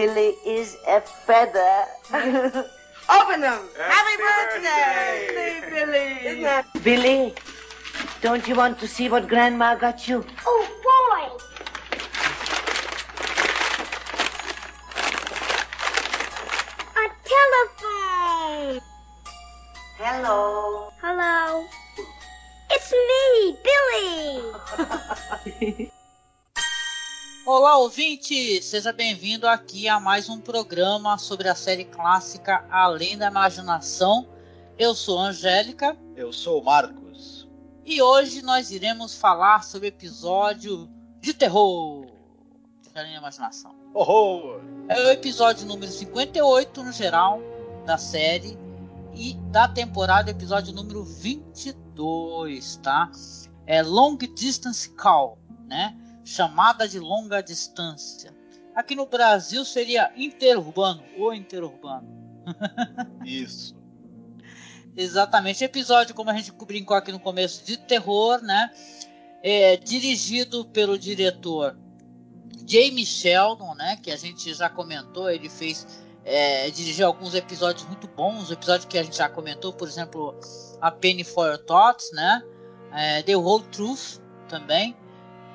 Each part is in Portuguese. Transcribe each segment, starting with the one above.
Billy is a feather. Open them! Happy birthday! Birthday, Billy. Isn't that Billy, don't you want to see what Grandma got you? Oh, boy! A telephone! Hello. Hello. It's me, Billy! Olá, ouvinte! Seja bem-vindo aqui a mais um programa sobre a série clássica Além da Imaginação. Eu sou a Angélica Eu sou o Marcos. e hoje nós iremos falar sobre o episódio de terror de Além da Imaginação. Horror! É o episódio número 58 no geral da série e da temporada, episódio número 22, tá? É Long Distance Call, né? Chamada de longa distância. Aqui no Brasil seria interurbano ou interurbano. Isso. Exatamente, episódio como a gente brincou aqui no começo de terror, né? É, dirigido pelo diretor Jamie Sheldon, né? Que a gente já comentou, ele fez, é, dirigiu alguns episódios muito bons, episódios que a gente já comentou, por exemplo, A Penny for Your Thoughts, né? É, The Whole Truth também.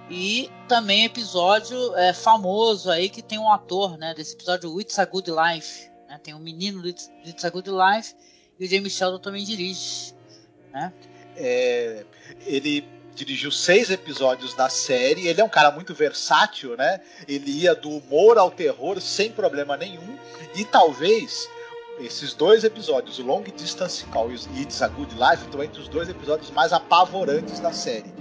E também episódio é, famoso aí que tem um ator, né? Desse episódio It's a Good Life, né? Tem um menino do It's, do It's a Good Life e o Jamie Sheldon também dirige, né? É, ele dirigiu seis episódios da série. Ele é um cara muito versátil, né? Ele ia do humor ao terror sem problema nenhum. E talvez esses dois episódios, o Long Distance Call e It's a Good Life, estão entre os dois episódios mais apavorantes da série.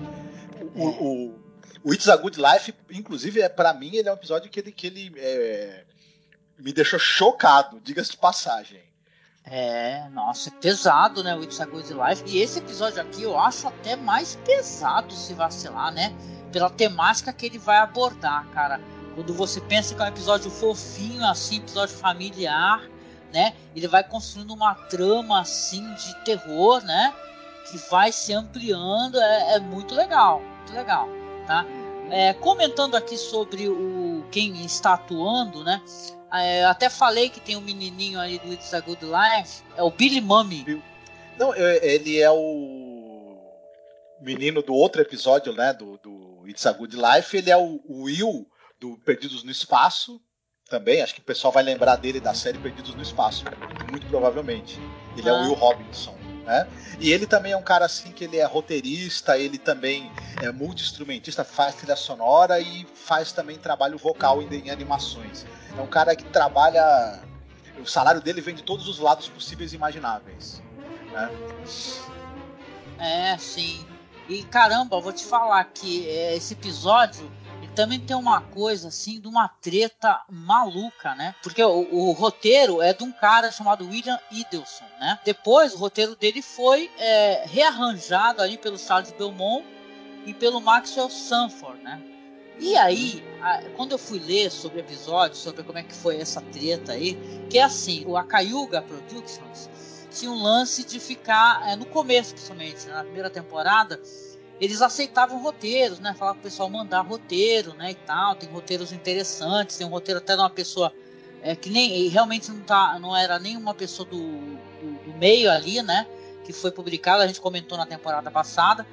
O, o, o It's a Good Life, inclusive, é para mim, ele é um episódio que ele, que ele é, me deixou chocado, diga-se de passagem. É, nossa, é pesado, né? O It's a Good Life. E esse episódio aqui eu acho até mais pesado se vacilar, né? Pela temática que ele vai abordar, cara. Quando você pensa que é um episódio fofinho, assim, episódio familiar, né? Ele vai construindo uma trama, assim, de terror, né? Que vai se ampliando. É, é muito legal, muito legal, tá? É, comentando aqui sobre o quem está atuando, né? É, até falei que tem um menininho ali do It's a Good Life, é o Billy Mummy. Não, eu- ele é o menino do outro episódio, né? Do, do It's a Good Life. Ele é o, Will do Perdidos no Espaço. Também, acho que o pessoal vai lembrar dele da série Perdidos no Espaço, muito provavelmente. Ele é Ah. o Will Robinson, né? E ele também é um cara assim que ele é roteirista, ele também é multi-instrumentista, faz trilha sonora e faz também trabalho vocal em, em animações. É um cara que trabalha. O salário dele vem de todos os lados possíveis e imagináveis. Né? É, sim. E caramba, vou te falar que é, esse episódio também tem uma coisa assim de uma treta maluca, né? Porque o, o roteiro é de um cara chamado William Idelson, né? Depois o roteiro dele foi é, rearranjado ali pelo Charles Belmont e pelo Maxwell Sanford, né? E aí, quando eu fui ler sobre o episódio, sobre como é que foi essa treta aí, que é assim, o Akayuga Productions tinha um lance de ficar, é, no começo principalmente, na primeira temporada, eles aceitavam roteiros, né? Falavam pro pessoal mandar roteiro, né, e tal. Tem roteiros interessantes, tem um roteiro até de uma pessoa é, que nem realmente não, tá, não era nenhuma pessoa do, do, do meio ali, né? Que foi publicado, a gente comentou na temporada passada.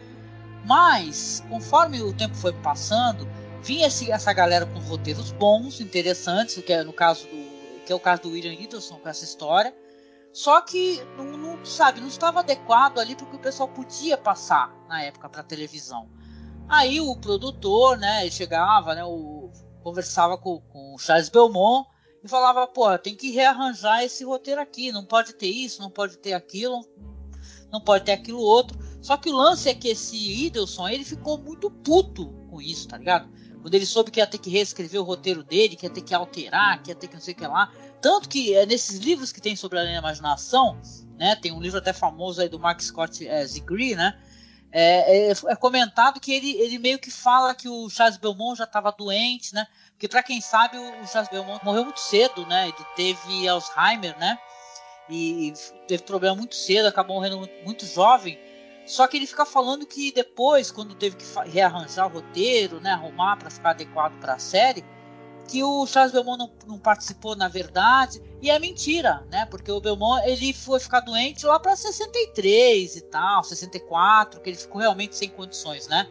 Mas, conforme o tempo foi passando, vinha esse- essa galera com roteiros bons, interessantes, que é no caso do, que é o caso do William Idelson com essa história. Só que não, não, sabe, não estava adequado ali porque o pessoal podia passar na época para televisão. Aí o produtor, né, chegava, né, o, conversava com, com o Charles Belmont e falava, pô, tem que rearranjar esse roteiro aqui, não pode ter isso, não pode ter aquilo, não pode ter aquilo outro. Só que o lance é que esse Idelson, ele ficou muito puto com isso, tá ligado? Quando ele soube que ia ter que reescrever o roteiro dele, que ia ter que alterar, que ia ter que não sei o que lá. Tanto que é, nesses livros que tem sobre a imaginação, né? Tem um livro até famoso aí do Mark Scott é, Zigri, né? É, é, é, comentado que ele, ele meio que fala que o Charles Belmont já estava doente, né? Porque para quem sabe o, Charles Belmont morreu muito cedo, né? Ele teve Alzheimer, né? E, e teve problema muito cedo, acabou morrendo muito, muito jovem. Só que ele fica falando que depois, quando teve que rearranjar o roteiro, né, arrumar para ficar adequado para a série, que o Charles Belmont não, não, participou na verdade. E é mentira, né? Porque o Belmont ele foi ficar doente lá para 63 e tal, 64, que ele ficou realmente sem condições, né?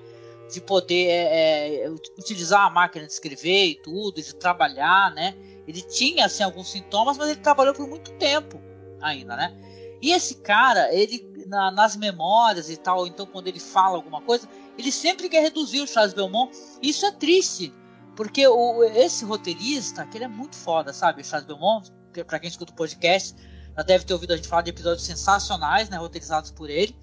De poder é, é, utilizar a máquina de escrever e tudo, de trabalhar, né? Ele tinha assim alguns sintomas, mas ele trabalhou por muito tempo ainda, né? E esse cara, ele na, nas memórias e tal, então quando ele fala alguma coisa, ele sempre quer reduzir o Charles Belmont. Isso é triste, porque o, esse roteirista, que ele é muito foda, sabe? Charles Belmont, que, pra quem escuta o podcast, já deve ter ouvido a gente falar de episódios sensacionais, né? Roteirizados por ele.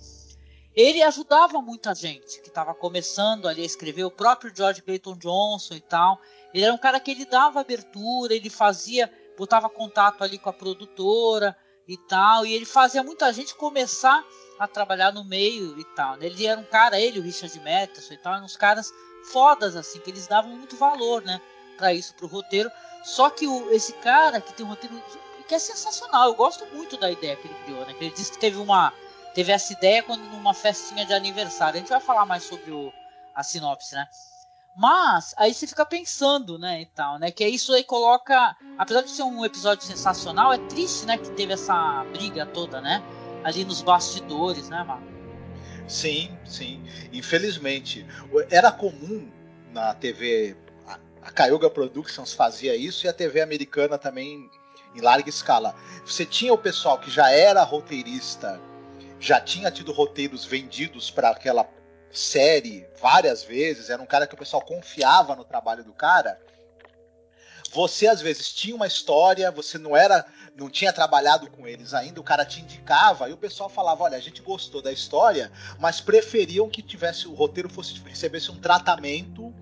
Ele ajudava muita gente que estava começando ali a escrever, o próprio George Clayton Johnson e tal. Ele era um cara que ele dava abertura, ele fazia, botava contato ali com a produtora, e tal. E ele fazia muita gente começar a trabalhar no meio e tal. Né? Ele era um cara, ele, o Richard Matheson e tal, eram uns caras fodas, assim, que eles davam muito valor, né, para isso, pro roteiro. Só que o, esse cara que tem um roteiro que é sensacional, eu gosto muito da ideia que ele criou, né? Ele disse que teve uma teve essa ideia quando numa festinha de aniversário. A gente vai falar mais sobre o, a sinopse, né? Mas aí você fica pensando, né, e tal, né, que isso aí coloca, apesar de ser um episódio sensacional, é triste, né, que teve essa briga toda, né, ali nos bastidores, né, Marco? Sim, sim. Infelizmente, era comum na TV a Cayuga Productions fazia isso e a TV americana também em larga escala. Você tinha o pessoal que já era roteirista, já tinha tido roteiros vendidos para aquela série várias vezes, era um cara que o pessoal confiava no trabalho do cara. Você às vezes tinha uma história, você não era, não tinha trabalhado com eles ainda, o cara te indicava e o pessoal falava, olha, a gente gostou da história, mas preferiam que tivesse o roteiro fosse recebesse um tratamento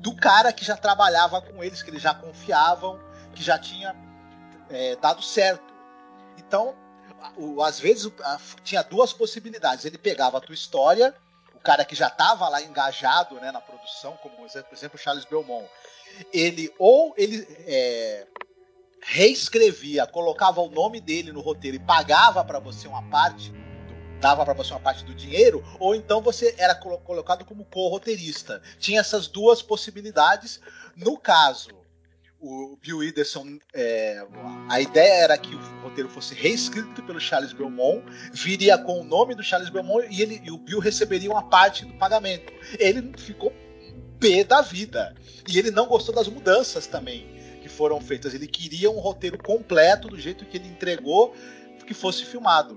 do cara que já trabalhava com eles, que eles já confiavam, que já tinha é, dado certo. Então, o, às vezes tinha duas possibilidades. Ele pegava a tua história o cara que já estava lá engajado né, na produção, como por exemplo Charles Belmont, ele ou ele é, reescrevia, colocava o nome dele no roteiro e pagava para você uma parte, dava para você uma parte do dinheiro, ou então você era colocado como co-roteirista. Tinha essas duas possibilidades. No caso o Bill Iderson, é, a ideia era que o roteiro fosse reescrito pelo Charles Belmont, viria com o nome do Charles Belmont e, ele, e o Bill receberia uma parte do pagamento. Ele ficou pé da vida. E ele não gostou das mudanças também foram feitas. Ele queria um roteiro completo do jeito que ele entregou que fosse filmado.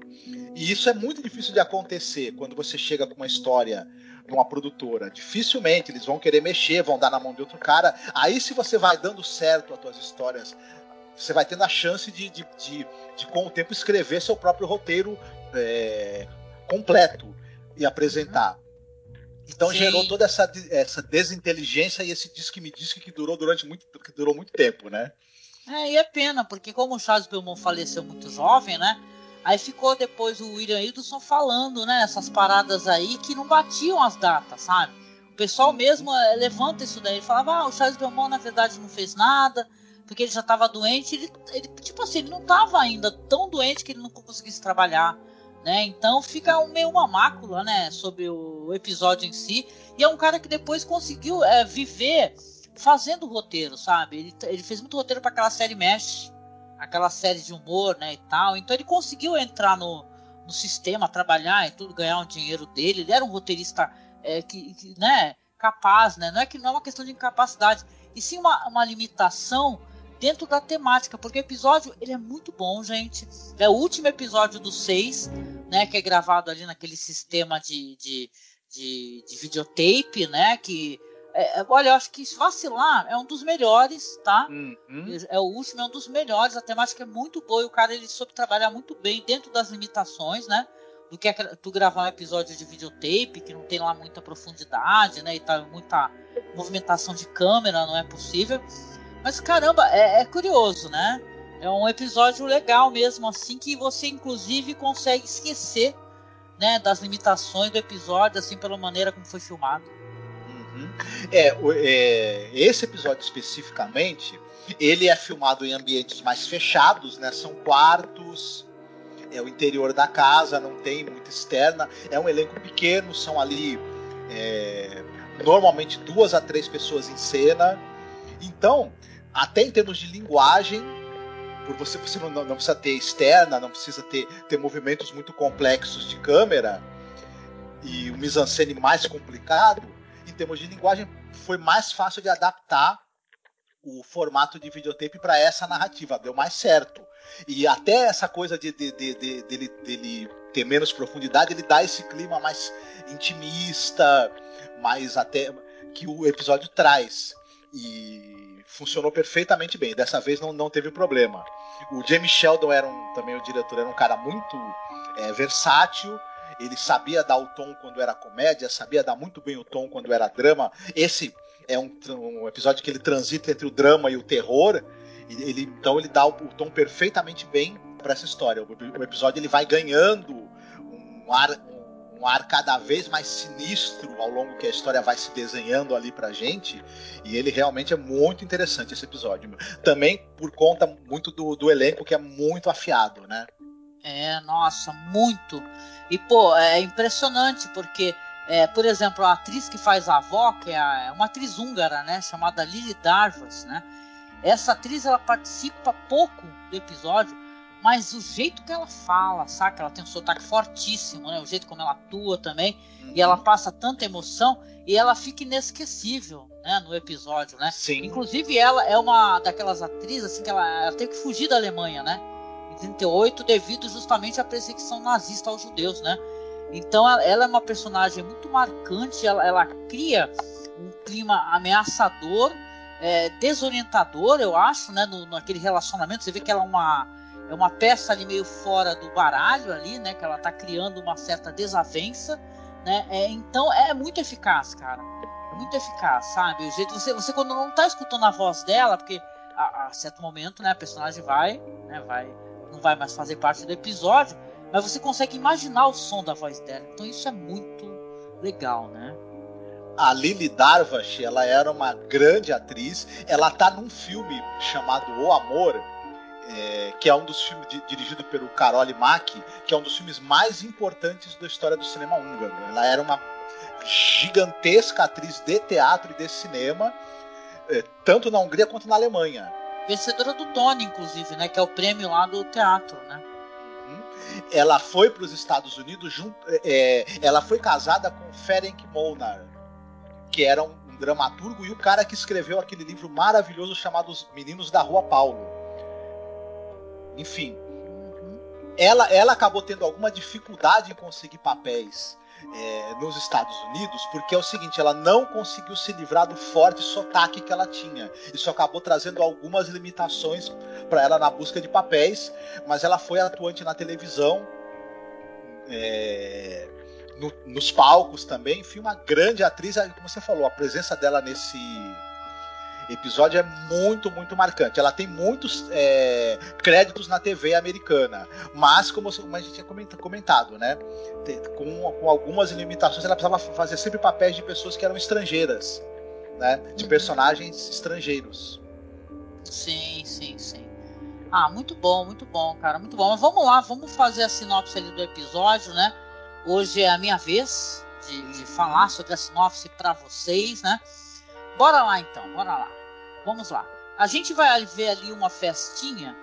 E isso é muito difícil de acontecer quando você chega com uma história uma produtora. Dificilmente eles vão querer mexer, vão dar na mão de outro cara. Aí, se você vai dando certo as tuas histórias, você vai tendo a chance de, de, de, de com o tempo, escrever seu próprio roteiro é, completo e apresentar. Então Sim. gerou toda essa, essa desinteligência e esse disque me disque que durou durante muito que durou muito tempo, né? É, e é pena, porque como o Charles Belmont faleceu muito jovem, né? Aí ficou depois o William Hildson falando, né, essas paradas aí que não batiam as datas, sabe? O pessoal uhum. mesmo é, levanta isso daí, ele falava, ah, o Charles Belmont na verdade não fez nada, porque ele já estava doente, ele, ele, tipo assim, ele não estava ainda tão doente que ele não conseguisse trabalhar, né? Então fica um, meio uma mácula, né, sobre o episódio em si, e é um cara que depois conseguiu é, viver fazendo roteiro, sabe? Ele, ele fez muito roteiro para aquela série Mesh, aquela série de humor, né, e tal. Então ele conseguiu entrar no, no sistema, trabalhar e tudo, ganhar um dinheiro dele. Ele era um roteirista é, que, que, né, capaz, né? Não é que não é uma questão de incapacidade, e sim uma, uma limitação dentro da temática, porque o episódio ele é muito bom, gente. É o último episódio dos seis, né, que é gravado ali naquele sistema de, de, de, de videotape, né, que é, é, olha, eu acho que vacilar é um dos melhores, tá? Uhum. É o último, é um dos melhores. A temática é muito boa e o cara ele soube trabalhar muito bem dentro das limitações, né? do que tu gravar um episódio de videotape, que não tem lá muita profundidade, né? E tá muita movimentação de câmera, não é possível. Mas caramba, é, é curioso, né? É um episódio legal mesmo, assim, que você inclusive consegue esquecer né, das limitações do episódio, assim, pela maneira como foi filmado. Uhum. É, é, esse episódio especificamente, ele é filmado em ambientes mais fechados, né? São quartos, é o interior da casa, não tem muita externa. É um elenco pequeno, são ali é, normalmente duas a três pessoas em cena. Então, até em termos de linguagem, por você, você não, não, precisa ter externa, não precisa ter, ter movimentos muito complexos de câmera e o mise-en-scène mais complicado, em termos de linguagem, foi mais fácil de adaptar o formato de videotape para essa narrativa, deu mais certo. E até essa coisa de, de, de, de dele, dele ter menos profundidade, ele dá esse clima mais intimista, mais até que o episódio traz. E funcionou perfeitamente bem. Dessa vez não, não teve problema. O James Sheldon era um, também o diretor, era um cara muito é, versátil. Ele sabia dar o tom quando era comédia, sabia dar muito bem o tom quando era drama. Esse é um, um episódio que ele transita entre o drama e o terror. Ele, então ele dá o, o tom perfeitamente bem para essa história. O, o, episódio ele vai ganhando um ar, um ar cada vez mais sinistro ao longo que a história vai se desenhando ali pra gente. E ele realmente é muito interessante esse episódio. Também por conta muito do, do elenco que é muito afiado, né? É, nossa, muito. E pô, é impressionante porque é, por exemplo, a atriz que faz a avó, que é, é uma atriz húngara, né, chamada Lily Darvas, né? Essa atriz ela participa pouco do episódio, mas o jeito que ela fala, saca? Ela tem um sotaque fortíssimo, né? O jeito como ela atua também, uhum. e ela passa tanta emoção e ela fica inesquecível, né, no episódio, né? Sim. Inclusive ela é uma daquelas atrizes assim que ela, ela teve que fugir da Alemanha, né? Em 38 devido justamente à perseguição nazista aos judeus, né? Então ela é uma personagem muito marcante, ela, ela cria um clima ameaçador, é, desorientador, eu acho, né, no, naquele relacionamento. Você vê que ela é uma, é uma peça ali meio fora do baralho ali, né, que ela está criando uma certa desavença, né. É, então é muito eficaz, cara. É muito eficaz, sabe? O jeito você, você quando não está escutando a voz dela, porque a, a certo momento, né, a personagem vai, né, vai, não vai mais fazer parte do episódio mas você consegue imaginar o som da voz dela. Então isso é muito legal, né? A Lily Darvash, ela era uma grande atriz. Ela tá num filme chamado O Amor, é, que é um dos filmes de, dirigido pelo Karoli Maki, que é um dos filmes mais importantes da história do cinema húngaro. Ela era uma gigantesca atriz de teatro e de cinema, é, tanto na Hungria quanto na Alemanha. Vencedora do Tony, inclusive, né? Que é o prêmio lá do teatro, né? ela foi para os Estados Unidos junto, é, ela foi casada com Ferenc Molnar, que era um, um, dramaturgo e o cara que escreveu aquele livro maravilhoso chamado Os Meninos da Rua Paulo. Enfim, ela, ela acabou tendo alguma dificuldade em conseguir papéis é, nos Estados Unidos, porque é o seguinte, ela não conseguiu se livrar do forte sotaque que ela tinha. Isso acabou trazendo algumas limitações para ela na busca de papéis, mas ela foi atuante na televisão, é, no, nos palcos também, enfim, uma grande atriz, como você falou, a presença dela nesse episódio é muito, muito marcante. Ela tem muitos é, créditos na TV americana, mas como, como a gente tinha comentado, né, com, com, algumas limitações, ela precisava fazer sempre papéis de pessoas que eram estrangeiras, né, de uhum. personagens estrangeiros. Sim, sim, sim. Ah, muito bom, muito bom, cara, muito bom. Mas vamos lá, vamos fazer a sinopse ali do episódio, né? Hoje é a minha vez de, de falar sobre a sinopse para vocês, né? Bora lá então, bora lá. Vamos lá. A gente vai ver ali uma festinha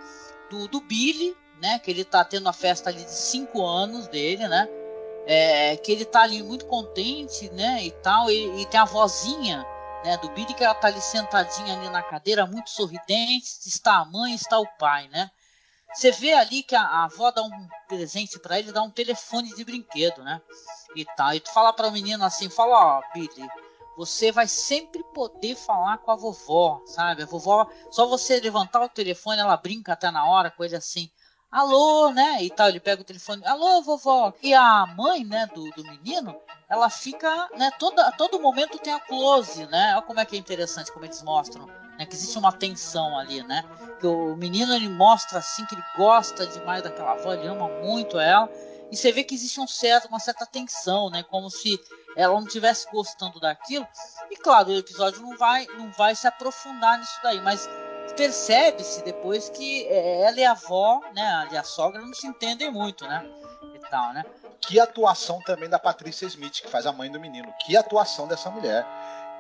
do, do Billy, né? Que ele tá tendo a festa ali de 5 anos dele, né? É, que ele tá ali muito contente, né? E tal. E, e, tem a vozinha, né? Do Billy que ela tá ali sentadinha ali na cadeira, muito sorridente. Está a mãe, está o pai, né? Você vê ali que a, a avó dá um presente para ele, dá um telefone de brinquedo, né? E tal. E tu fala para o menino assim, fala, ó, Billy, você vai sempre poder falar com a vovó, sabe? A vovó, só você levantar o telefone, ela brinca até na hora, coisa assim. alô, né? E tal, ele pega o telefone, alô, vovó. E a mãe, né, do, do menino, ela fica, né, toda, a todo momento tem a close, né? Olha como é que é interessante como eles mostram, né, que existe uma tensão ali, né? Que o menino ele mostra assim que ele gosta demais daquela avó, ele ama muito ela, e você vê que existe um certo, uma certa tensão, né? Como se ela não estivesse gostando daquilo. E claro, o episódio não vai, não vai se aprofundar nisso daí, mas percebe-se depois que é, ela e a avó, né, e a sogra não se entendem muito, né? E tal, né? Que atuação também da Patrícia Smith, que faz a mãe do menino. Que atuação dessa mulher.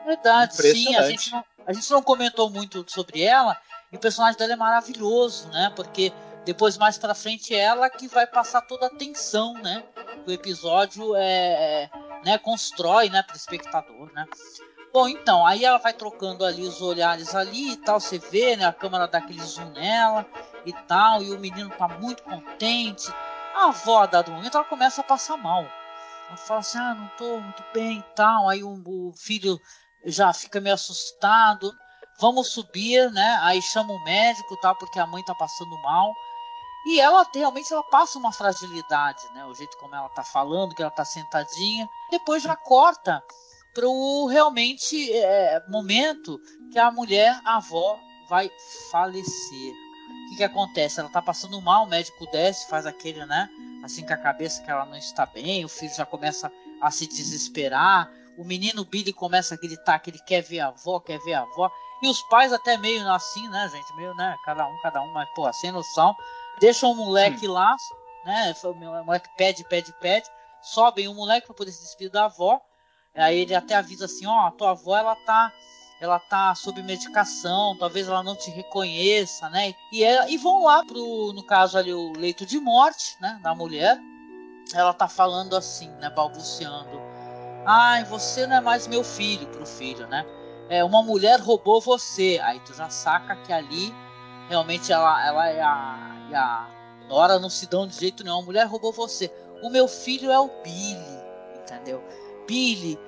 Verdade, sim. A gente, não, a gente não comentou muito sobre ela. E o personagem dela é maravilhoso, né? Porque depois, mais pra frente, é ela que vai passar toda a tensão, né? O episódio é, é né, constrói, né, pro espectador, né? Bom, então, aí ela vai trocando ali os olhares ali e tal, você vê, né, a câmera dá aquele zoom nela e tal, e o menino tá muito contente. A avó, a dado momento, ela começa a passar mal. Ela fala assim, ah, não tô muito bem e tal. Aí o, o filho já fica meio assustado. Vamos subir, né? Aí chama o médico tal, porque a mãe tá passando mal. E ela realmente ela passa uma fragilidade, né? O jeito como ela tá falando, que ela tá sentadinha. Depois já corta pro realmente é, momento que a mulher, a avó, vai falecer. O que, que acontece? Ela tá passando mal, o médico desce, faz aquele, né? Assim com a cabeça que ela não está bem, o filho já começa a se desesperar, o menino Billy começa a gritar que ele quer ver a avó, quer ver a avó. E os pais até meio assim, né, gente? Meio, né? Cada um, cada um, mas, pô, sem noção. Deixam o moleque Sim. lá, né? O moleque pede, pede, pede. Sobem o moleque para poder se despedir da avó. Aí ele até avisa assim, ó, a tua avó ela tá ela tá sob medicação, talvez ela não te reconheça, né? E, é, e vão lá pro, no caso ali, o leito de morte, né, da mulher. Ela tá falando assim, né, balbuciando. Ai, você não é mais meu filho, pro filho, né? É, uma mulher roubou você. Aí tu já saca que ali realmente ela, ela é a, é a Nora não se dão de jeito nenhum. A mulher roubou você. O meu filho é o Billy, entendeu? Billy,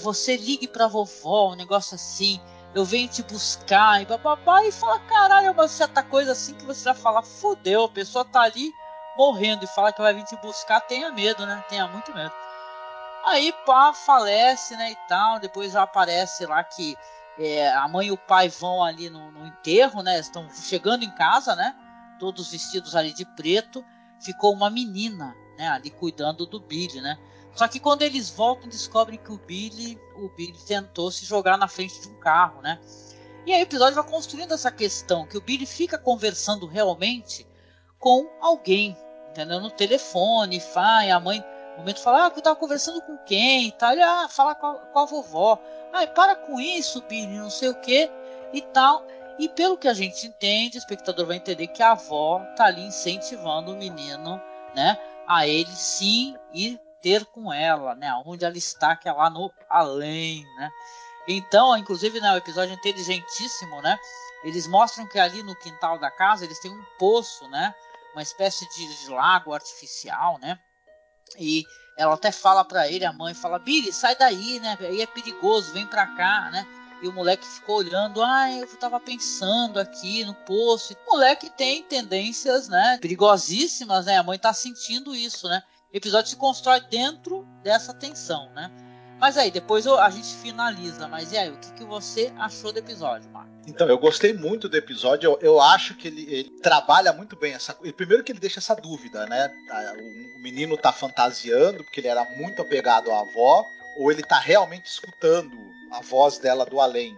você ligue pra vovó, um negócio assim. Eu venho te buscar e papapá e fala, caralho, é uma certa coisa assim que você já fala, fudeu, a pessoa tá ali morrendo e fala que vai vir te buscar, tenha medo, né? Tenha muito medo. Aí pá, falece, né, e tal. Depois já aparece lá que é, a mãe e o pai vão ali no, no enterro, né? Estão chegando em casa, né? Todos vestidos ali de preto. Ficou uma menina, né? Ali cuidando do Billy, né? Só que quando eles voltam, descobrem que o Billy, o Billy tentou se jogar na frente de um carro, né? E aí o episódio vai construindo essa questão que o Billy fica conversando realmente com alguém, entendeu? No telefone, faz, a mãe, no momento fala, ah, eu tava conversando com quem e tal, ah, fala com a, com a vovó, ai, para com isso, Billy, não sei o que e tal. E pelo que a gente entende, o espectador vai entender que a avó tá ali incentivando o menino, né, a ele sim ir ter com ela, né? Onde ela está, que é lá no além, né? Então, inclusive, né, o episódio é inteligentíssimo, né? Eles mostram que ali no quintal da casa eles têm um poço, né? Uma espécie de lago artificial, né? E ela até fala para ele, a mãe fala: "Billy, sai daí, né? Aí é perigoso, vem para cá, né?" E o moleque ficou olhando, ah, eu tava pensando aqui no poço. O moleque tem tendências, né, perigosíssimas, né? A mãe tá sentindo isso, né? O episódio se constrói dentro dessa tensão, né? Mas aí, depois a gente finaliza. Mas e aí, o que, que você achou do episódio, Marco? Então, eu gostei muito do episódio. Eu, eu acho que ele, ele, trabalha muito bem essa Primeiro que ele deixa essa dúvida, né? O menino tá fantasiando, porque ele era muito apegado à avó, ou ele tá realmente escutando a voz dela do além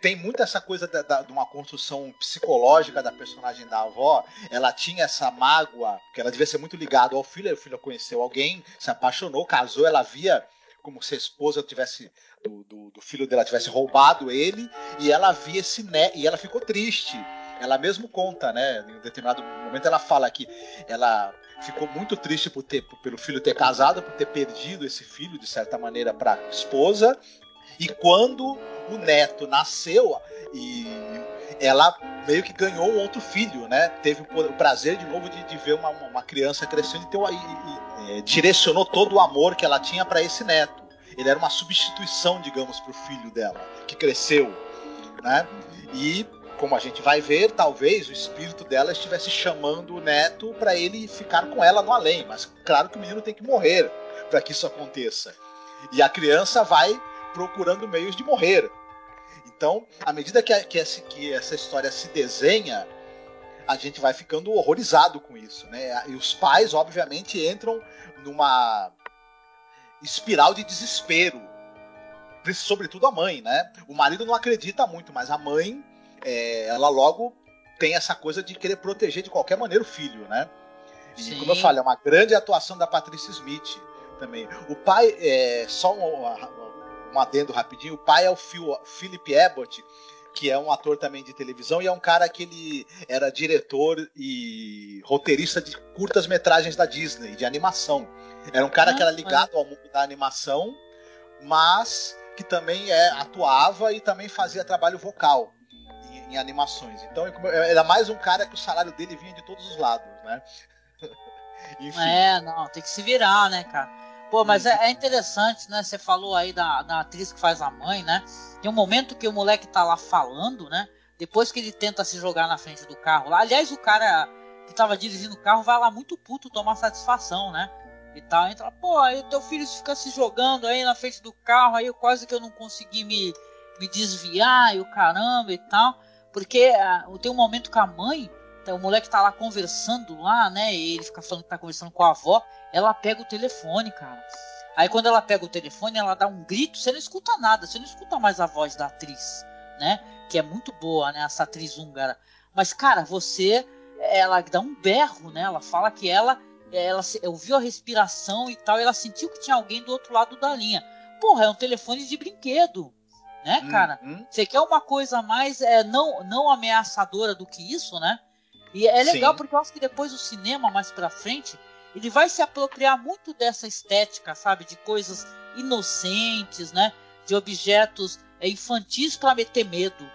tem muito essa coisa da, da, de uma construção psicológica da personagem da avó. Ela tinha essa mágoa, que ela devia ser muito ligada ao filho. O filho conheceu alguém, se apaixonou, casou. Ela via como se a esposa tivesse do, do, do filho dela tivesse roubado ele e ela via esse né e ela ficou triste. Ela mesmo conta, né? Em determinado momento ela fala que ela ficou muito triste por ter, pelo filho ter casado, por ter perdido esse filho de certa maneira para esposa e quando o neto nasceu e ela meio que ganhou outro filho, né? Teve o prazer de novo de, de ver uma, uma, criança crescendo então, e, e, e direcionou todo o amor que ela tinha para esse neto. Ele era uma substituição, digamos, para o filho dela, que cresceu, né? E como a gente vai ver, talvez o espírito dela estivesse chamando o neto para ele ficar com ela no além. Mas claro que o menino tem que morrer para que isso aconteça. E a criança vai procurando meios de morrer. Então, à medida que, que, essa, que essa história se desenha, a gente vai ficando horrorizado com isso, né? E os pais, obviamente, entram numa espiral de desespero. Sobretudo a mãe, né? O marido não acredita muito, mas a mãe, é, ela logo tem essa coisa de querer proteger de qualquer maneira o filho, né? E Sim. como eu falei, é uma grande atuação da Patrícia Smith também. O pai, é, só um, um adendo rapidinho, o pai é o Phil, Philip Abbott, que é um ator também de televisão e é um cara que ele era diretor e roteirista de curtas metragens da Disney, de animação. Era um cara ah, que era ligado ao mundo da animação, mas que também é, atuava e também fazia trabalho vocal em, em animações. Então era mais um cara que o salário dele vinha de todos os lados, né? Enfim. É, não, tem que se virar, né, cara? Pô, mas é, é, interessante, né? Você falou aí da, da atriz que faz a mãe, né? Tem um momento que o moleque tá lá falando, né? Depois que ele tenta se jogar na frente do carro lá. Aliás, o cara que tava dirigindo o carro vai lá muito puto tomar satisfação, né? E tal. Entra, pô, aí o teu filho fica se jogando aí na frente do carro, aí quase que eu não consegui me, me desviar e o caramba e tal. Porque uh, tem um momento que a mãe, tá, o moleque tá lá conversando lá, né? E ele fica falando que tá conversando com a avó ela pega o telefone, cara. Aí quando ela pega o telefone, ela dá um grito, você não escuta nada, você não escuta mais a voz da atriz, né? Que é muito boa, né? Essa atriz húngara. Mas, cara, você. Ela dá um berro, né? Ela fala que ela. Ela ouviu a respiração e tal, e ela sentiu que tinha alguém do outro lado da linha. Porra, é um telefone de brinquedo, né, cara? Hum. Você quer uma coisa mais é, não, não ameaçadora do que isso, né? E é legal Sim. porque eu acho que depois o cinema, mais pra frente, ele vai se apropriar muito dessa estética, sabe, de coisas inocentes, né, de objetos é, infantis para meter medo.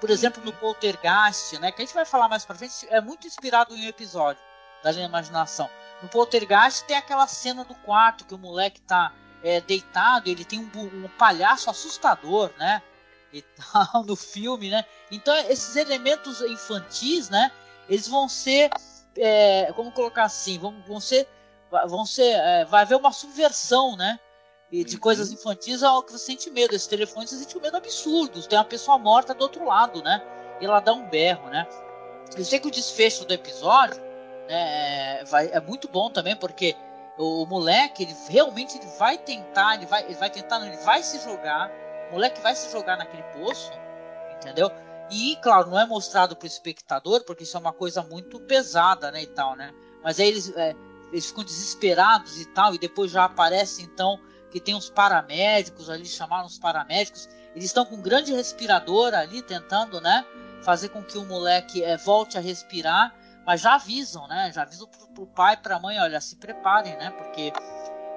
Por exemplo, no Poltergeist, né, que a gente vai falar mais para frente, é muito inspirado em um episódio da imaginação. No Poltergeist tem aquela cena do quarto que o moleque tá é, deitado, ele tem um, um palhaço assustador, né? E tal, no filme, né? Então esses elementos infantis, né? Eles vão ser é, como colocar assim, vão, vão ser, vão ser, é, vai haver uma subversão, né? E de uhum. coisas infantis ao que você sente medo. Esse telefone você sente um medo absurdo. Tem uma pessoa morta do outro lado, né? E ela dá um berro, né? Eu sei que o desfecho do episódio né, é, vai, é muito bom também, porque o, o, moleque, ele realmente ele vai tentar, ele vai, ele vai tentar, ele vai se jogar. O moleque vai se jogar naquele poço, entendeu? E, claro, não é mostrado para o espectador, porque isso é uma coisa muito pesada, né, e tal, né? Mas aí eles, é, eles ficam desesperados e tal, e depois já aparece, então, que tem uns paramédicos ali, chamaram os paramédicos, eles estão com um grande respirador ali, tentando, né, fazer com que o moleque é, volte a respirar, mas já avisam, né, já avisam pro, pro pai pra mãe, olha, se preparem, né, porque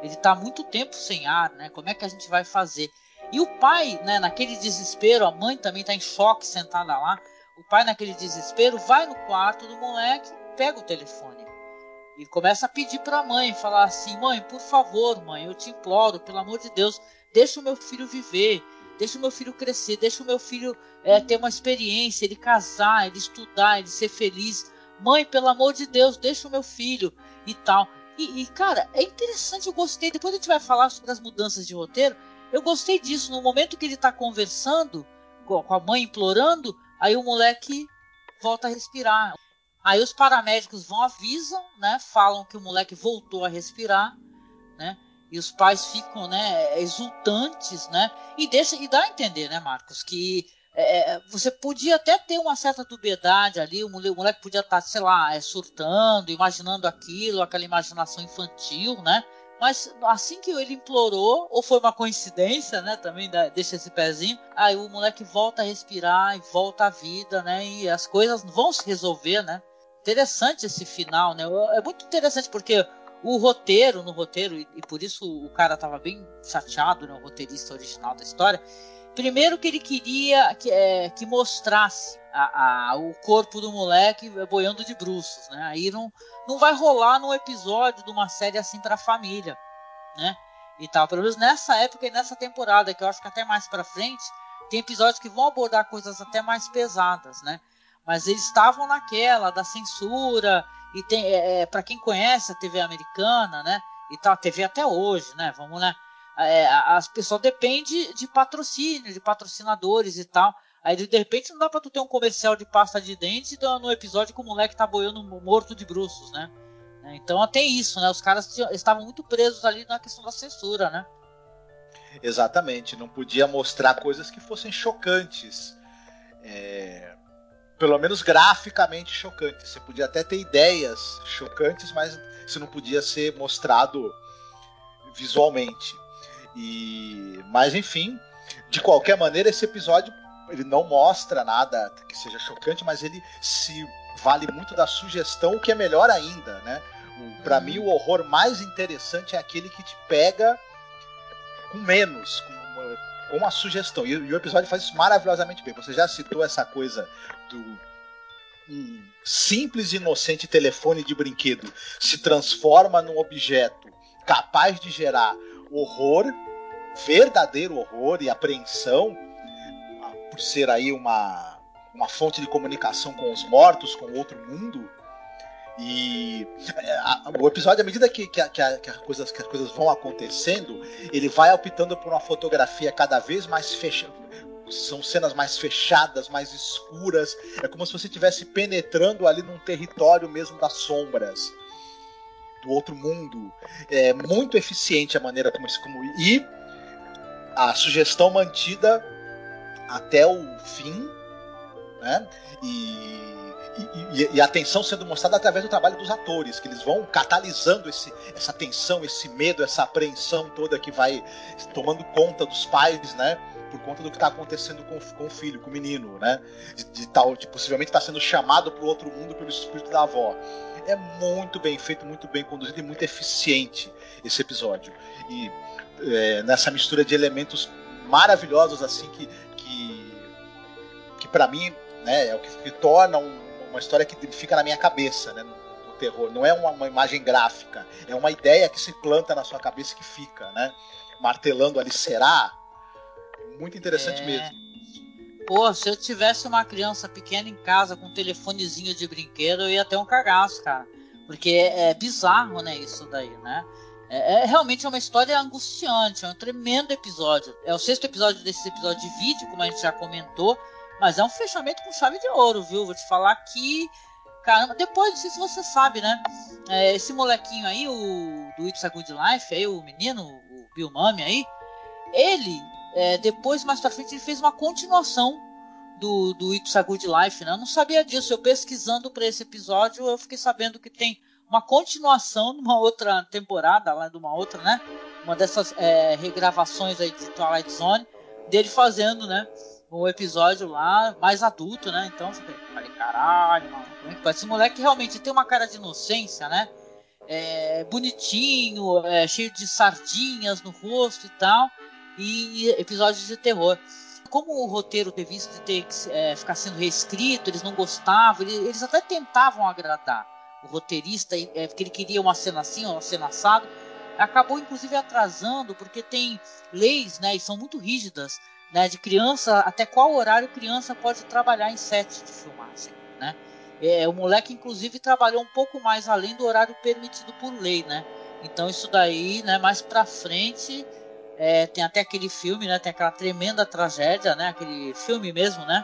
ele está muito tempo sem ar, né, como é que a gente vai fazer? E o pai, né, naquele desespero, a mãe também está em choque sentada lá. O pai, naquele desespero, vai no quarto do moleque, pega o telefone e começa a pedir para a mãe, falar assim: "Mãe, por favor, mãe, eu te imploro, pelo amor de Deus, deixa o meu filho viver, deixa o meu filho crescer, deixa o meu filho é, ter uma experiência, ele casar, ele estudar, ele ser feliz. Mãe, pelo amor de Deus, deixa o meu filho e tal." E, e cara, é interessante, eu gostei. Depois a gente vai falar sobre as mudanças de roteiro eu gostei disso. No momento que ele tá conversando com a mãe implorando, aí o moleque volta a respirar. Aí os paramédicos vão avisam, né? Falam que o moleque voltou a respirar, né? E os pais ficam, né, exultantes, né? E deixa e dá a entender, né, Marcos, que é, é você podia até ter uma certa dubiedade ali, o moleque, podia estar, tá, sei lá, surtando, imaginando aquilo, aquela imaginação infantil, né? Mas assim que ele implorou, ou foi uma coincidência, né? Também deixa esse pezinho. Aí o moleque volta a respirar e volta à vida, né? E as coisas vão se resolver, né? Interessante esse final, né? É muito interessante porque o roteiro, no roteiro, e, e por isso o cara tava bem chateado, né? O roteirista original da história. Primeiro que ele queria que, é, que mostrasse a, a, o corpo do moleque boiando de bruços, né? Aí não, não vai rolar num episódio de uma série assim pra família, né? E tal, pelo menos nessa época e nessa temporada, que eu acho que até mais pra frente, tem episódios que vão abordar coisas até mais pesadas, né? Mas eles estavam naquela da censura e tem, é, é para quem conhece a TV americana, né? E tal, a TV até hoje, né? Vamos né? É, as pessoas dependem de patrocínio, de patrocinadores e tal. Aí de repente não dá pra tu ter um comercial de pasta de dente no episódio que o moleque tá boiando morto de bruços, né? Então tem isso, né? Os caras estavam muito presos ali na questão da censura, né? Exatamente, não podia mostrar coisas que fossem chocantes. É... Pelo menos graficamente chocantes. Você podia até ter ideias chocantes, mas isso não podia ser mostrado visualmente. E mas enfim, de qualquer maneira esse episódio ele não mostra nada que seja chocante, mas ele se vale muito da sugestão, o que é melhor ainda, né? Para mim o horror mais interessante é aquele que te pega com menos, com uma, com uma sugestão. E, e, o episódio faz isso maravilhosamente bem. Você já citou essa coisa do um simples e inocente telefone de brinquedo se transforma num objeto capaz de gerar horror, verdadeiro horror e apreensão, por ser aí uma, uma fonte de comunicação com os mortos, com outro mundo. E a, o episódio, à medida que, que, a, que, a, que, coisas, que as coisas vão acontecendo, ele vai optando por uma fotografia cada vez mais fechada. São cenas mais fechadas, mais escuras. É como se você estivesse penetrando ali num território mesmo das sombras do outro mundo. É muito eficiente a maneira como isso. Como, e a sugestão mantida até o fim, né? E, e, e, a tensão sendo mostrada através do trabalho dos atores, que eles vão catalisando esse, essa tensão, esse medo, essa apreensão toda que vai tomando conta dos pais, né? Por conta do que está acontecendo com, com o filho, com o menino, né? De, de tal, de possivelmente estar tá sendo chamado para o outro mundo pelo espírito da avó. É muito bem feito, muito bem conduzido e muito eficiente esse episódio. E é, nessa mistura de elementos maravilhosos assim que que, que para mim né, é o que, que torna um, uma história que fica na minha cabeça, né, no, terror. Não é uma, uma, imagem gráfica, é uma ideia que se planta na sua cabeça e que fica, né, martelando ali será. Muito interessante é... mesmo. Pô, se eu tivesse uma criança pequena em casa com um telefonezinho de brinquedo, eu ia ter um cagaço, cara. Porque é, bizarro, né, isso daí, né? É, é, realmente é uma história angustiante, é um tremendo episódio. É o sexto episódio desse episódio de vídeo, como a gente já comentou, mas é um fechamento com chave de ouro, viu? Vou te falar que. Caramba, depois, não sei se você sabe, né? É, esse molequinho aí, o do It's a Good Life, aí, o menino, o Bill Mummy aí, ele, é, depois, mais pra frente, ele fez uma continuação do, do It's a Good Life, né? Eu não sabia disso. Eu pesquisando para esse episódio, eu fiquei sabendo que tem uma continuação de uma outra temporada, lá de uma outra, né? Uma dessas é, regravações aí de Twilight Zone, dele fazendo, né? Um episódio lá mais adulto, né? Então eu falei, caralho, mano, é Esse moleque realmente tem uma cara de inocência, né? É, bonitinho, é, cheio de sardinhas no rosto e tal, e, episódios de terror como o roteiro teve de ter que é, ficar sendo reescrito, eles não gostavam, eles, até tentavam agradar o roteirista, é, porque ele queria uma cena assim, uma cena assada, acabou inclusive atrasando, porque tem leis, né, e são muito rígidas, né, de criança, até qual horário criança pode trabalhar em set de filmagem, né. É, o moleque inclusive trabalhou um pouco mais além do horário permitido por lei, né. Então isso daí, né, mais pra frente, é, tem até aquele filme, né, tem aquela tremenda tragédia, né, aquele filme mesmo, né,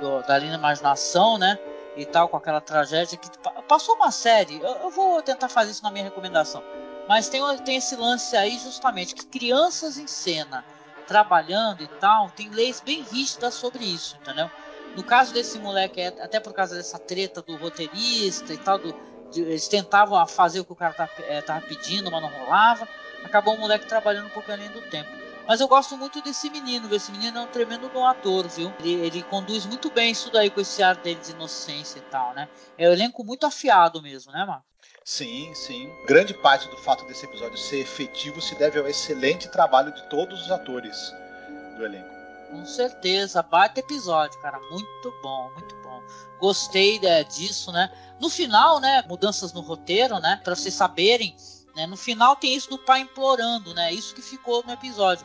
do, da linha imaginação, né, e tal, com aquela tragédia que passou uma série. Eu, eu, vou tentar fazer isso na minha recomendação. Mas tem, tem esse lance aí justamente que crianças em cena trabalhando e tal, tem leis bem rígidas sobre isso, entendeu? No caso desse moleque, é, até por causa dessa treta do roteirista e tal, do, de, eles tentavam fazer o que o cara tava, é, tava pedindo, mas não rolava. Acabou o moleque trabalhando um pouco além do tempo. Mas eu gosto muito desse menino, esse menino é um tremendo bom ator, viu? Ele, ele, conduz muito bem isso daí com esse ar dele de inocência e tal, né? É um elenco muito afiado mesmo, né, Marcos? Sim, sim. Grande parte do fato desse episódio ser efetivo se deve ao excelente trabalho de todos os atores do elenco. Com certeza, baita episódio, cara. Muito bom, muito bom. Gostei é, disso, né? No final, né? Mudanças no roteiro, né? Pra vocês saberem, né? No final tem isso do pai implorando, né? Isso que ficou no episódio.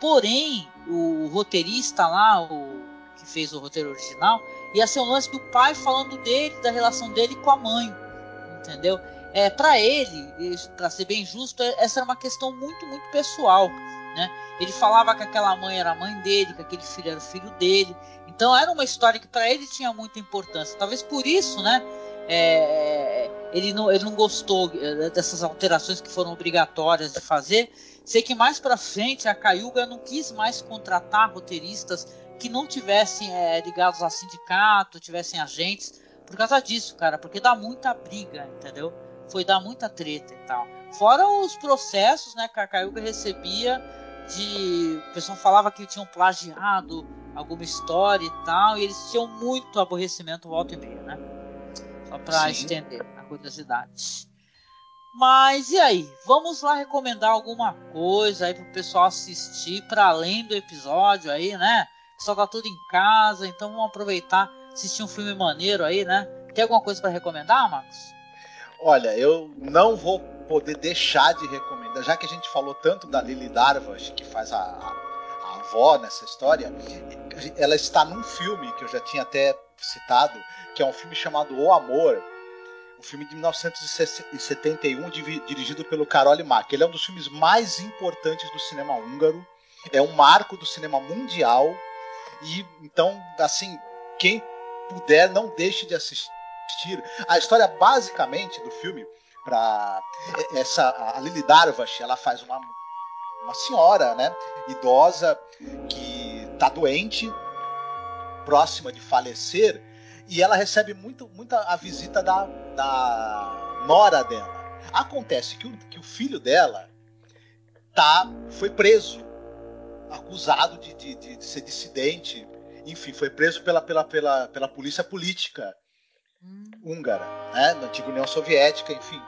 Porém, o roteirista lá, o que fez o roteiro original, Ia ser um lance do pai falando dele, da relação dele com a mãe, entendeu? É, para ele, para ser bem justo, é, essa era uma questão muito, muito pessoal, né? Ele falava que aquela mãe era a mãe dele, que aquele filho era o filho dele. Então era uma história que para ele tinha muita importância. Talvez por isso, né? É, ele, não, ele não gostou é, dessas alterações que foram obrigatórias de fazer. Sei que mais para frente a Cayuga não quis mais contratar roteiristas que não tivessem é, ligados a sindicato, tivessem agentes, por causa disso, cara, porque dá muita briga, entendeu? Foi dar muita treta e tal. Fora os processos, né, que a Cayuga recebia de. O pessoal falava que tinham plagiado alguma história e tal, e eles tinham muito aborrecimento volta e meia, né? Só pra Sim. estender a curiosidade. Mas e aí? Vamos lá recomendar alguma coisa aí pro pessoal assistir para além do episódio aí, né? Só tá tudo em casa, então vamos aproveitar, assistir um filme maneiro aí, né? Tem alguma coisa para recomendar, Marcos? Olha, eu não vou poder deixar de recomendar, já que a gente falou tanto da Lily Darvash, que faz a, a, avó nessa história, ela está num filme que eu já tinha até citado, que é um filme chamado O Amor, filme de 1971 dirigido pelo Karol Mak. Ele é um dos filmes mais importantes do cinema húngaro, é um marco do cinema mundial e então assim quem puder não deixe de assistir. A história basicamente do filme para essa a Lili Darvash, ela faz uma uma senhora, né, idosa que está doente, próxima de falecer, e ela recebe muito, muita a visita da, da nora dela. Acontece que o, que o filho dela tá, foi preso, acusado de, de, de, de ser dissidente, enfim, foi preso pela, pela, pela, pela polícia política hum. húngara, né, na antiga União Soviética, enfim.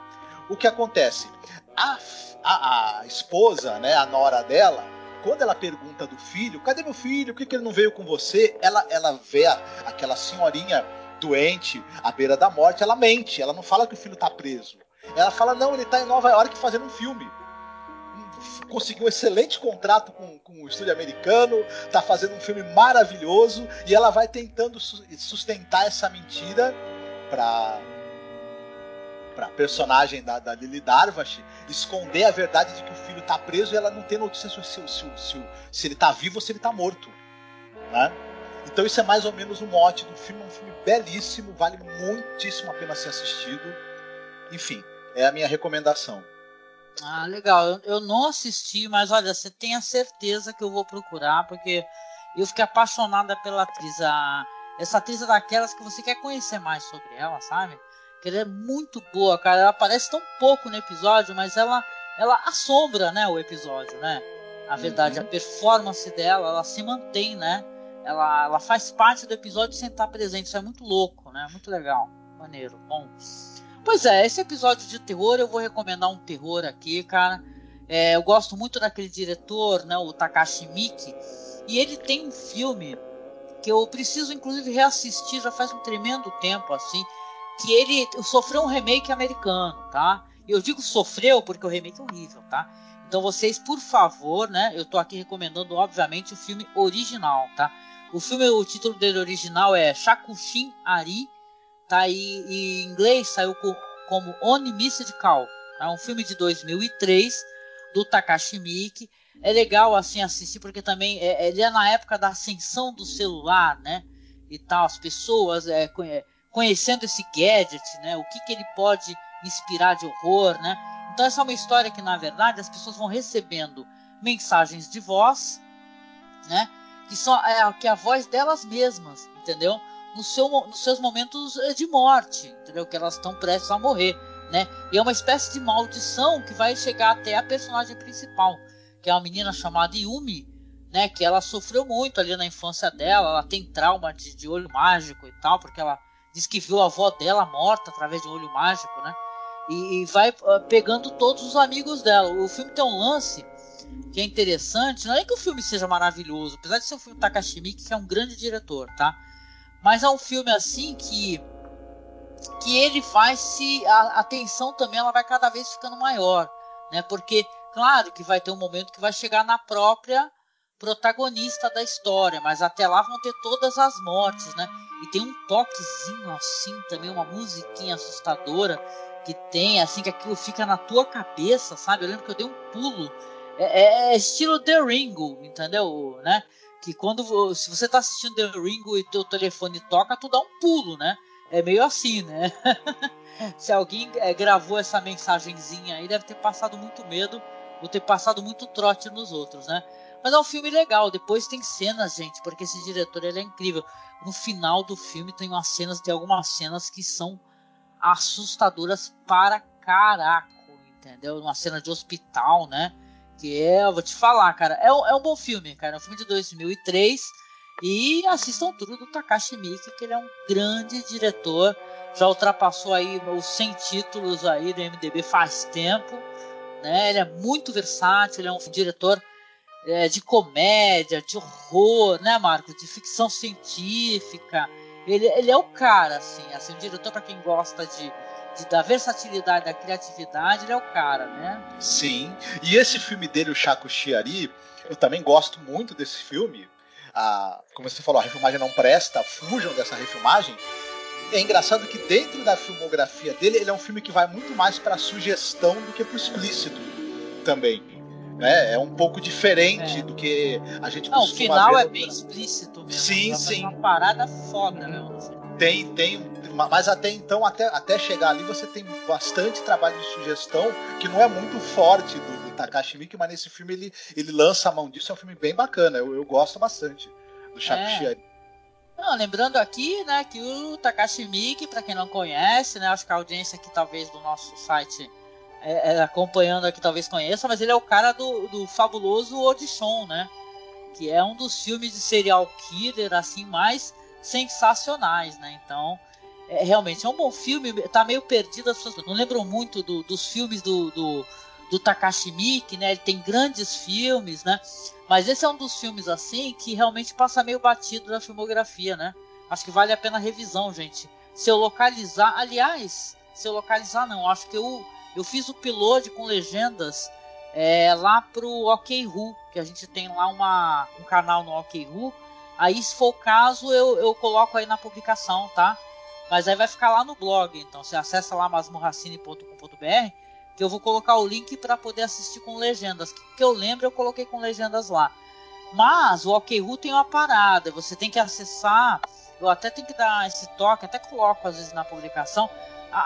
O que acontece? A, a, a esposa, né, a nora dela, quando ela pergunta do filho, cadê meu filho? Por que, que ele não veio com você? Ela, ela vê a, aquela senhorinha doente, à beira da morte, ela mente, ela não fala que o filho está preso. Ela fala, não, ele está em Nova York fazendo um filme. Conseguiu um excelente contrato com, com o estúdio americano, está fazendo um filme maravilhoso, e ela vai tentando sustentar essa mentira para pra personagem da, da Lily Darvash esconder a verdade de que o filho tá preso e ela não tem notícia se, se, se, se, ele tá vivo ou se ele tá morto. Né? Então isso é mais ou menos o mote do filme, um filme belíssimo, vale muitíssimo a pena ser assistido. Enfim, é a minha recomendação. Ah, legal. Eu, eu não assisti, mas olha, você tem a certeza que eu vou procurar, porque eu fiquei apaixonada pela atriz. A, essa atriz é daquelas que você quer conhecer mais sobre ela, sabe? Que ela é muito boa, cara. Ela aparece tão pouco no episódio, mas ela, ela assombra, né, o episódio, né? A verdade, uhum. a performance dela, ela se mantém, né? Ela, ela faz parte do episódio sem estar presente. Isso é muito louco, né? Muito legal. Maneiro. Bom. Pois é, esse episódio de terror eu vou recomendar um terror aqui, cara. É, eu gosto muito daquele diretor, né, o Takashi Miki, e ele tem um filme que eu preciso inclusive reassistir já faz um tremendo tempo assim, que ele sofreu um remake americano, tá? Eu digo sofreu porque o remake é horrível, tá? Então vocês, por favor, né? Eu tô aqui recomendando, obviamente, o filme original, tá? O filme, o título dele original é Shakushin Ari, tá? E, e em inglês saiu com, como Missed Call. É um filme de 2003 do Takashi Miike. É legal assim assistir porque também é, ele é na época da ascensão do celular, né? E tal, as pessoas é, conhecendo esse gadget, né? O que, que ele pode inspirar de horror, né? Então essa é uma história que na verdade as pessoas vão recebendo mensagens de voz, né? Que são é, que é a voz delas mesmas, entendeu? No seu, nos seus momentos eh, de morte, entendeu? Que elas estão prestes a morrer, né? E é uma espécie de maldição que vai chegar até a personagem principal, que é uma menina chamada Yumi, né? Que ela sofreu muito ali na infância dela, ela tem trauma de, de olho mágico e tal, porque ela diz que viu a avó dela morta através de um olho mágico, né? E, e vai uh, pegando todos os amigos dela. O filme tem um lance que é interessante. Não é que o filme seja maravilhoso, apesar de ser um filme Takashi Miike, que é um grande diretor, tá? Mas é um filme assim que que ele faz se a, a tensão também ela vai cada vez ficando maior, né? Porque claro que vai ter um momento que vai chegar na própria protagonista da história, mas até lá vão ter todas as mortes, né? E tem um toquezinho assim também, uma musiquinha assustadora que tem, assim, que aquilo fica na tua cabeça, sabe? Eu lembro que eu dei um pulo. É, é, é estilo The Ringo, entendeu? Né? Que quando se você tá assistindo The Ringo e teu telefone toca, tu dá um pulo, né? É meio assim, né? se alguém é, gravou essa mensagenzinha aí, deve ter passado muito medo ou ter passado muito trote nos outros, né? Mas é um filme legal. Depois tem cenas, gente, porque esse diretor ele é incrível. No final do filme tem umas cenas, tem algumas cenas que são assustadoras para caraco, entendeu? Uma cena de hospital, né? Que é, eu vou te falar, cara, é é um bom filme, cara. É um filme de 2003 e assistam tudo do Takashi Miike, que ele é um grande diretor. Já ultrapassou aí os 100 títulos aí do MDB faz tempo, né? Ele é muito versátil, ele é um diretor é, de comédia, de horror, né, Marcos? De ficção científica. Ele, ele é o cara, assim, assim, um diretor para quem gosta de, de, da versatilidade, da criatividade, ele é o cara, né? Sim. E esse filme dele, o Chaco Chiari, eu também gosto muito desse filme. Ah, como você falou, a refilmagem não presta, fujam dessa refilmagem. É engraçado que dentro da filmografia dele, ele é um filme que vai muito mais para sugestão do que para explícito também. Né? É um pouco diferente é. do que a gente Não, o final é bem explícito mesmo. Sim, sim. Uma parada foda, né? Tem, tem. Mas até então, até, até chegar ali, você tem bastante trabalho de sugestão que não é muito forte do, do Takashi Miike, mas nesse filme ele, ele lança a mão disso. É um filme bem bacana. Eu, eu gosto bastante do Shakushi é. Não, lembrando aqui, né, que o Takashi Miike, para quem não conhece, né, acho que a audiência aqui talvez do nosso site é, é, acompanhando aqui talvez conheça, mas ele é o cara do, do fabuloso Audition, né? Que é um dos filmes de serial killer assim mais sensacionais, né? Então, é, realmente é um bom filme. Tá meio perdido as pessoas não lembram muito do, dos filmes do, do, do Takashi Miike, né? Ele tem grandes filmes, né? Mas esse é um dos filmes assim que realmente passa meio batido na filmografia, né? Acho que vale a pena a revisão, gente. Se eu localizar, aliás, se eu localizar não, acho que eu eu fiz o piloto com legendas é, lá pro OKRU, que a gente tem lá uma, um canal no OKRU. Aí, se for o caso, eu, eu coloco aí na publicação, tá? Mas aí vai ficar lá no blog. Então, você acessa lá masmorracine.com.br que eu vou colocar o link para poder assistir com legendas. Que, que eu lembro, eu coloquei com legendas lá. Mas o OKRU tem uma parada. Você tem que acessar. Eu até tenho que dar esse toque, até coloco às vezes na publicação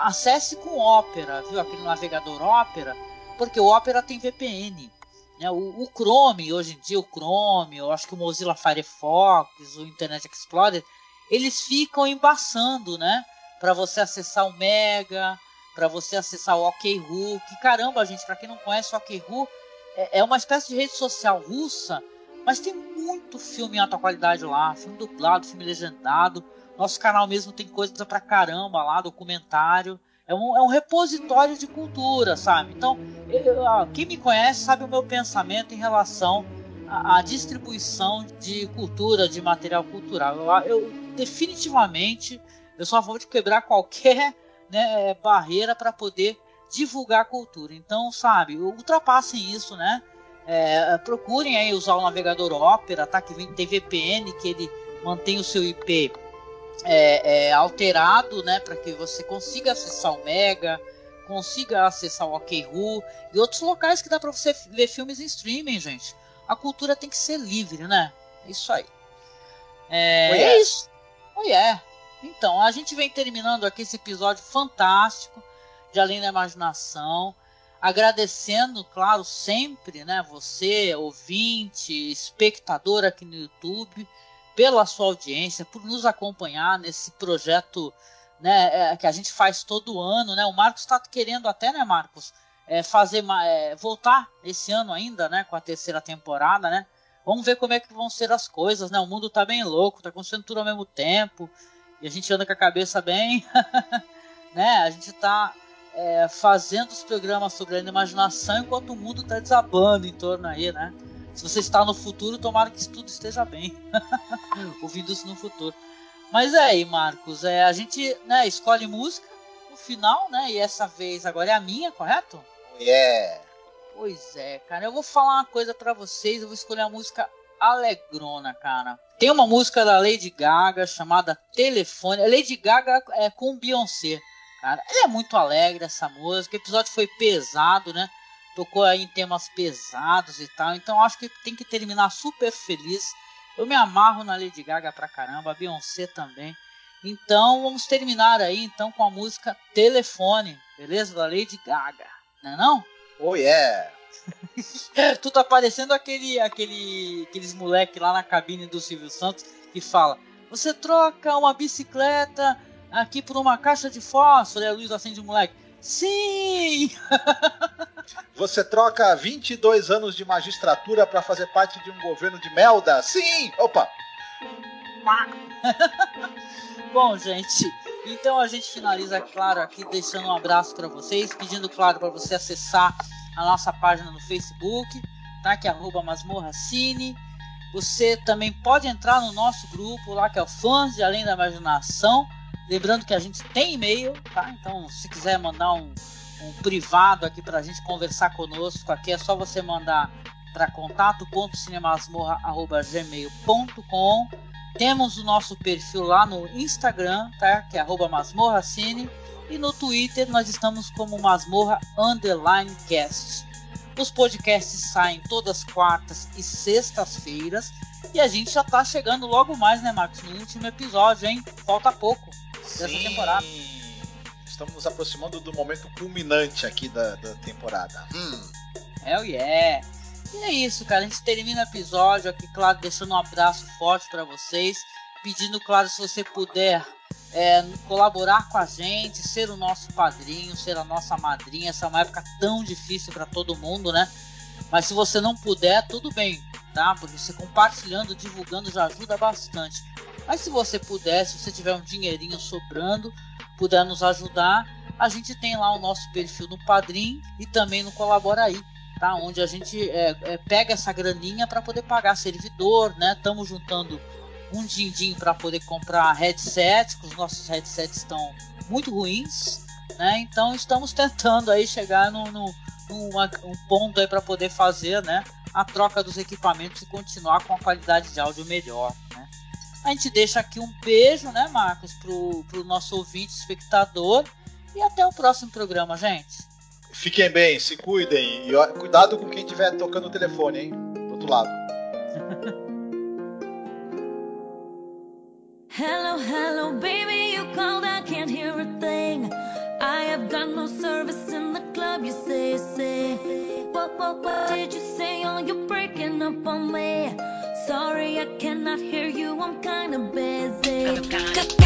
acesse com Opera, viu? Aquele navegador Opera, porque o Opera tem VPN. Né? O, o, Chrome, hoje em dia, o Chrome, eu acho que o Mozilla Firefox, o Internet Explorer, eles ficam embaçando, né? Para você acessar o Mega, para você acessar o OKRU. Que caramba, gente, para quem não conhece o OKRU, é, é uma espécie de rede social russa, mas tem muito filme em alta qualidade lá, filme dublado, filme legendado. Nosso canal mesmo tem coisa pra caramba lá, documentário. É um, é um repositório de cultura, sabe? Então, eu, quem me conhece sabe o meu pensamento em relação à, distribuição de cultura, de material cultural. Eu, eu, definitivamente eu sou a favor de quebrar qualquer né, barreira para poder divulgar a cultura. Então, sabe, ultrapassem isso, né? É, procurem aí usar o navegador Opera, tá? Que vem tem VPN, que ele mantém o seu IP é, é, alterado, né, para que você consiga acessar o Mega, consiga acessar o OKRU e outros locais que dá para você ver filmes em streaming, gente. A cultura tem que ser livre, né? É isso aí. É, oh, yeah. é isso. Oh, yeah. Então, a gente vem terminando aqui esse episódio fantástico de Além da Imaginação. Agradecendo, claro, sempre, né, você, ouvinte, espectador aqui no YouTube pela sua audiência, por nos acompanhar nesse projeto né, é, que a gente faz todo ano. Né? O Marcos está querendo até, né, Marcos, é, fazer é, voltar esse ano ainda, né, com a terceira temporada, né? Vamos ver como é que vão ser as coisas, né? O mundo tá bem louco, tá acontecendo tudo ao mesmo tempo e a gente anda com a cabeça bem, né? A gente tá é, fazendo os programas sobre a imaginação enquanto o mundo tá desabando em torno aí, né? Se você está no futuro, tomara que tudo esteja bem. Ouvindo isso no futuro. Mas é aí, Marcos, é, a gente né, escolhe música no final, né? E essa vez agora é a minha, correto? É. Yeah. Pois é, cara. Eu vou falar uma coisa para vocês. Eu vou escolher a música alegrona, cara. Tem uma música da Lady Gaga chamada Telefone. A Lady Gaga é com Beyoncé, cara. Ela é muito alegre essa música. O episódio foi pesado, né? Tocou aí em temas pesados e tal. Então acho que tem que terminar super feliz. Eu me amarro na Lady Gaga pra caramba, a Beyoncé também. Então vamos terminar aí então com a música Telefone, beleza? Da Lady Gaga, não é não? Oh yeah! tu tá parecendo aquele, aquele, aqueles moleque lá na cabine do Silvio Santos que fala: Você troca uma bicicleta aqui por uma caixa de fósforo? E a luz acende o moleque. Sim! Você troca 22 anos de magistratura para fazer parte de um governo de melda? Sim! Opa! Bom, gente, então a gente finaliza, claro, aqui deixando um abraço para vocês, pedindo, claro, para você acessar a nossa página no Facebook, tá? Que é arroba masmorracine. Você também pode entrar no nosso grupo lá, que é o Fãs de Além da Imaginação. Lembrando que a gente tem e-mail, tá? Então, se quiser mandar um, um privado aqui para a gente conversar conosco, aqui é só você mandar para contato.cinemasmorra.gmail.com Temos o nosso perfil lá no Instagram, tá? Que é arroba masmorracine. E no Twitter nós estamos como Masmorra Underline Cast. Os podcasts saem todas quartas e sextas-feiras. E a gente já tá chegando logo mais, né, Marcos? No último episódio, hein? Falta pouco dessa Sim. temporada. Estamos nos aproximando do momento culminante aqui da, da temporada. Hum. Hell yeah! E é isso, cara. A gente termina o episódio aqui, claro, deixando um abraço forte para vocês. Pedindo, claro, se você puder é, colaborar com a gente, ser o nosso padrinho, ser a nossa madrinha. Essa é uma época tão difícil para todo mundo, né? Mas se você não puder, tudo bem, tá? Porque você compartilhando, divulgando já ajuda bastante. Mas se você puder, se você tiver um dinheirinho sobrando, puder nos ajudar, a gente tem lá o nosso perfil no Padrim e também no Colabora aí, tá? Onde a gente é, é, pega essa graninha para poder pagar servidor, né? Estamos juntando um din-din para poder comprar headset, que os nossos headsets estão muito ruins, né? Então estamos tentando aí chegar numa, um ponto aí para poder fazer, né? A troca dos equipamentos e continuar com a qualidade de áudio melhor, né? A gente deixa aqui um beijo, né, Marcos, pro, pro nosso ouvinte, espectador. E até o próximo programa, gente. Fiquem bem, se cuidem. E ó, cuidado com quem estiver tocando o telefone, hein? Do outro lado. Hello, hello, baby, you called, I can't hear a thing. I have got no service in the club, you say, say. What, what, what did you say? Oh, you're breaking up on me. Sorry, I cannot hear you, I'm kinda busy.